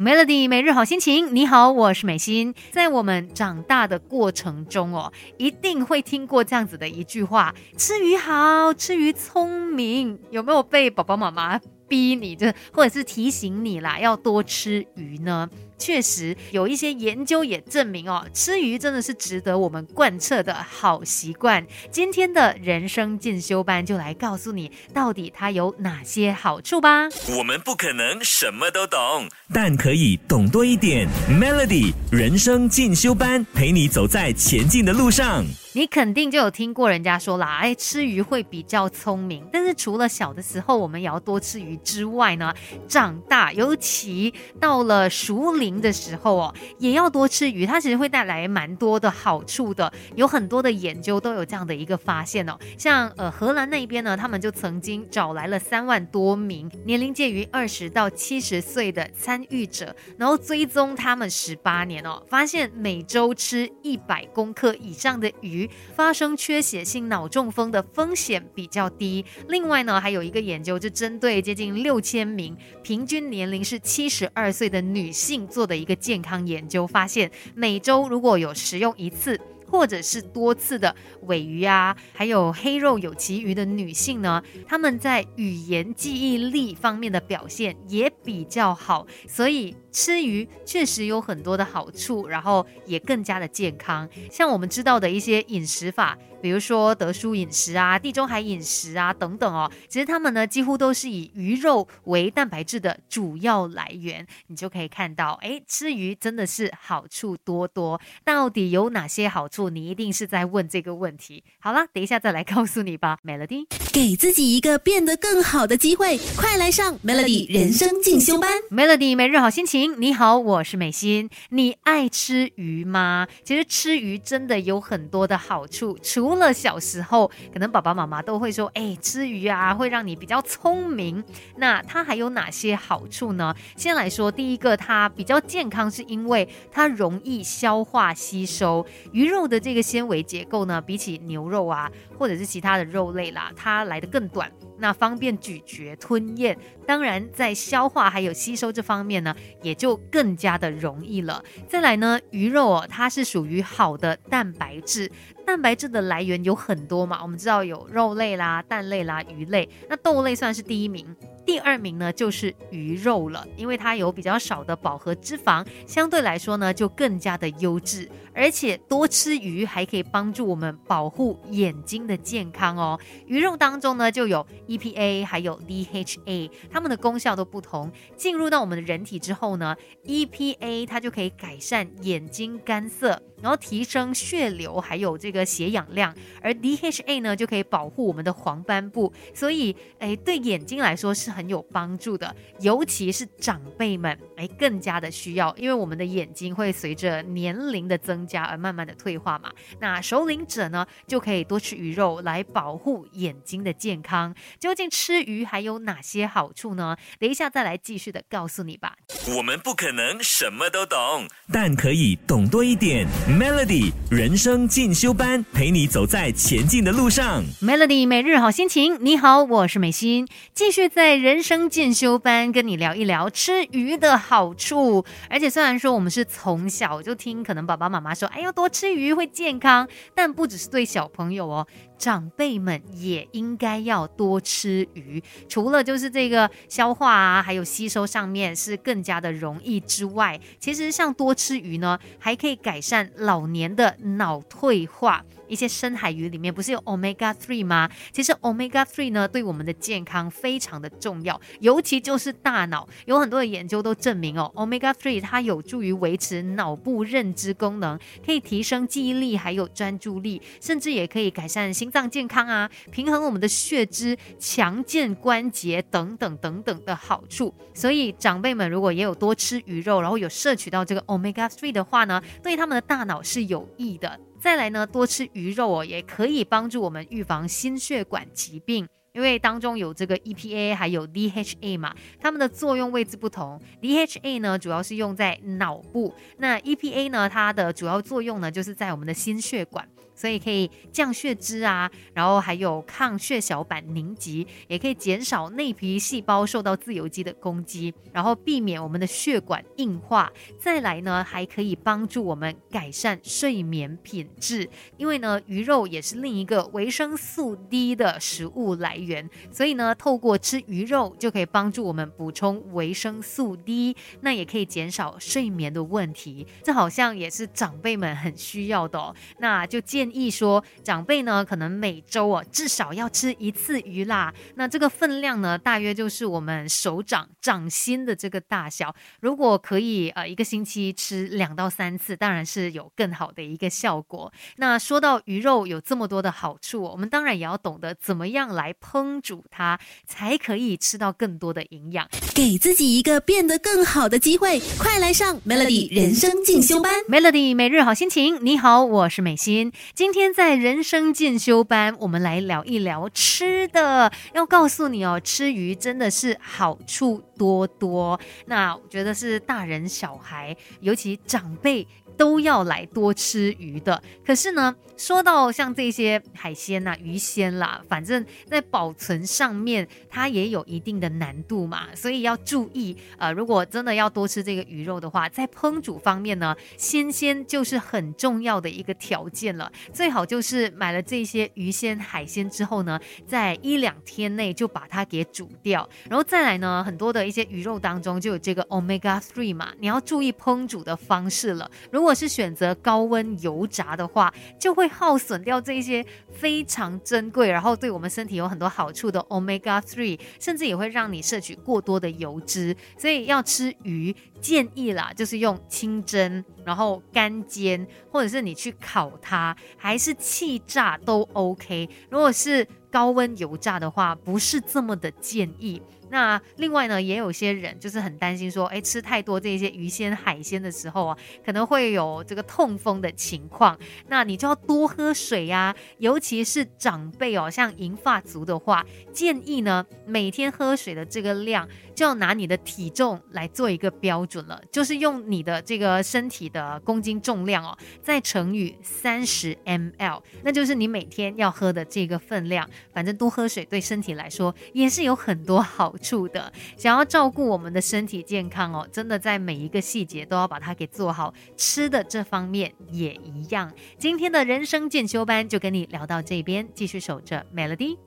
Melody 每日好心情，你好，我是美心。在我们长大的过程中哦，一定会听过这样子的一句话：吃鱼好，吃鱼聪明。有没有被爸爸妈妈逼你，就或者是提醒你啦，要多吃鱼呢？确实有一些研究也证明哦，吃鱼真的是值得我们贯彻的好习惯。今天的人生进修班就来告诉你，到底它有哪些好处吧。我们不可能什么都懂，但可以懂多一点。Melody 人生进修班陪你走在前进的路上。你肯定就有听过人家说啦，哎，吃鱼会比较聪明。但是除了小的时候我们也要多吃鱼之外呢，长大尤其到了熟龄的时候哦，也要多吃鱼。它其实会带来蛮多的好处的，有很多的研究都有这样的一个发现哦。像呃荷兰那边呢，他们就曾经找来了三万多名年龄介于二十到七十岁的参与者，然后追踪他们十八年哦，发现每周吃一百公克以上的鱼。发生缺血性脑中风的风险比较低。另外呢，还有一个研究，就针对接近六千名平均年龄是七十二岁的女性做的一个健康研究，发现每周如果有食用一次。或者是多次的尾鱼啊，还有黑肉有鳍鱼的女性呢，她们在语言记忆力方面的表现也比较好，所以吃鱼确实有很多的好处，然后也更加的健康。像我们知道的一些饮食法。比如说德叔饮食啊、地中海饮食啊等等哦，其实他们呢几乎都是以鱼肉为蛋白质的主要来源。你就可以看到，哎，吃鱼真的是好处多多。到底有哪些好处？你一定是在问这个问题。好了，等一下再来告诉你吧。Melody，给自己一个变得更好的机会，快来上 Melody 人生进修班。Melody 每日好心情，你好，我是美心。你爱吃鱼吗？其实吃鱼真的有很多的好处，除除了小时候，可能爸爸妈妈都会说：“哎，吃鱼啊，会让你比较聪明。”那它还有哪些好处呢？先来说第一个，它比较健康，是因为它容易消化吸收。鱼肉的这个纤维结构呢，比起牛肉啊，或者是其他的肉类啦，它来的更短。那方便咀嚼吞咽，当然在消化还有吸收这方面呢，也就更加的容易了。再来呢，鱼肉哦，它是属于好的蛋白质，蛋白质的来源有很多嘛，我们知道有肉类啦、蛋类啦、鱼类，那豆类算是第一名。第二名呢就是鱼肉了，因为它有比较少的饱和脂肪，相对来说呢就更加的优质，而且多吃鱼还可以帮助我们保护眼睛的健康哦。鱼肉当中呢就有 EPA 还有 DHA，它们的功效都不同。进入到我们的人体之后呢，EPA 它就可以改善眼睛干涩。然后提升血流，还有这个血氧量，而 DHA 呢就可以保护我们的黄斑部，所以哎对眼睛来说是有帮助的，尤其是长辈们哎更加的需要，因为我们的眼睛会随着年龄的增加而慢慢的退化嘛。那首领者呢就可以多吃鱼肉来保护眼睛的健康。究竟吃鱼还有哪些好处呢？等一下再来继续的告诉你吧。我们不可能什么都懂，但可以懂多一点。Melody 人生进修班，陪你走在前进的路上。Melody 每日好心情，你好，我是美心，继续在人人生进修班跟你聊一聊吃鱼的好处。而且虽然说我们是从小就听，可能爸爸妈妈说，哎呦多吃鱼会健康，但不只是对小朋友哦。长辈们也应该要多吃鱼，除了就是这个消化啊，还有吸收上面是更加的容易之外，其实像多吃鱼呢，还可以改善老年的脑退化。一些深海鱼里面不是有 omega three 吗？其实 omega three 呢，对我们的健康非常的重要，尤其就是大脑，有很多的研究都证明哦，omega three 它有助于维持脑部认知功能，可以提升记忆力，还有专注力，甚至也可以改善心。脏健康啊，平衡我们的血脂，强健关节等等等等的好处。所以长辈们如果也有多吃鱼肉，然后有摄取到这个 omega three 的话呢，对他们的大脑是有益的。再来呢，多吃鱼肉哦，也可以帮助我们预防心血管疾病。因为当中有这个 EPA 还有 DHA 嘛，它们的作用位置不同。DHA 呢主要是用在脑部，那 EPA 呢它的主要作用呢就是在我们的心血管。所以可以降血脂啊，然后还有抗血小板凝集，也可以减少内皮细胞受到自由基的攻击，然后避免我们的血管硬化。再来呢，还可以帮助我们改善睡眠品质，因为呢，鱼肉也是另一个维生素 D 的食物来源，所以呢，透过吃鱼肉就可以帮助我们补充维生素 D，那也可以减少睡眠的问题。这好像也是长辈们很需要的哦。那就建议说，长辈呢可能每周哦至少要吃一次鱼啦。那这个分量呢，大约就是我们手掌掌心的这个大小。如果可以呃一个星期吃两到三次，当然是有更好的一个效果。那说到鱼肉有这么多的好处，我们当然也要懂得怎么样来烹煮它，才可以吃到更多的营养。给自己一个变得更好的机会，快来上 Melody 人生进修班。Melody 每日好心情，你好，我是美心。今天在人生进修班，我们来聊一聊吃的。要告诉你哦，吃鱼真的是好处多多。那我觉得是大人小孩，尤其长辈。都要来多吃鱼的，可是呢，说到像这些海鲜呐、鱼鲜啦，反正在保保存上面它也有一定的难度嘛，所以要注意。呃，如果真的要多吃这个鱼肉的话，在烹煮方面呢，新鲜就是很重要的一个条件了。最好就是买了这些鱼鲜、海鲜之后呢，在一两天内就把它给煮掉，然后再来呢，很多的一些鱼肉当中就有这个 omega three 嘛，你要注意烹煮的方式了。如果是选择高温油炸的话，就会耗损掉这些非常珍贵，然后对我们身体有很多好处的 omega three，甚至也会让你摄取过多的油脂。所以要吃鱼，建议啦，就是用清蒸，然后干煎，或者是你去烤它，还是气炸都 OK。如果是高温油炸的话，不是这么的建议。那另外呢，也有些人就是很担心说，哎，吃太多这些鱼鲜、海鲜的时候啊，可能会有这个痛风的情况。那你就要多喝水呀，尤其是长辈哦，像银发族的话，建议呢每天喝水的这个量，就要拿你的体重来做一个标准了，就是用你的这个身体的公斤重量哦，再乘以三十 ml，那就是你每天要喝的这个分量。反正多喝水对身体来说也是有很多好处的。想要照顾我们的身体健康哦，真的在每一个细节都要把它给做好。吃的这方面也一样。今天的人生进修班就跟你聊到这边，继续守着 Melody。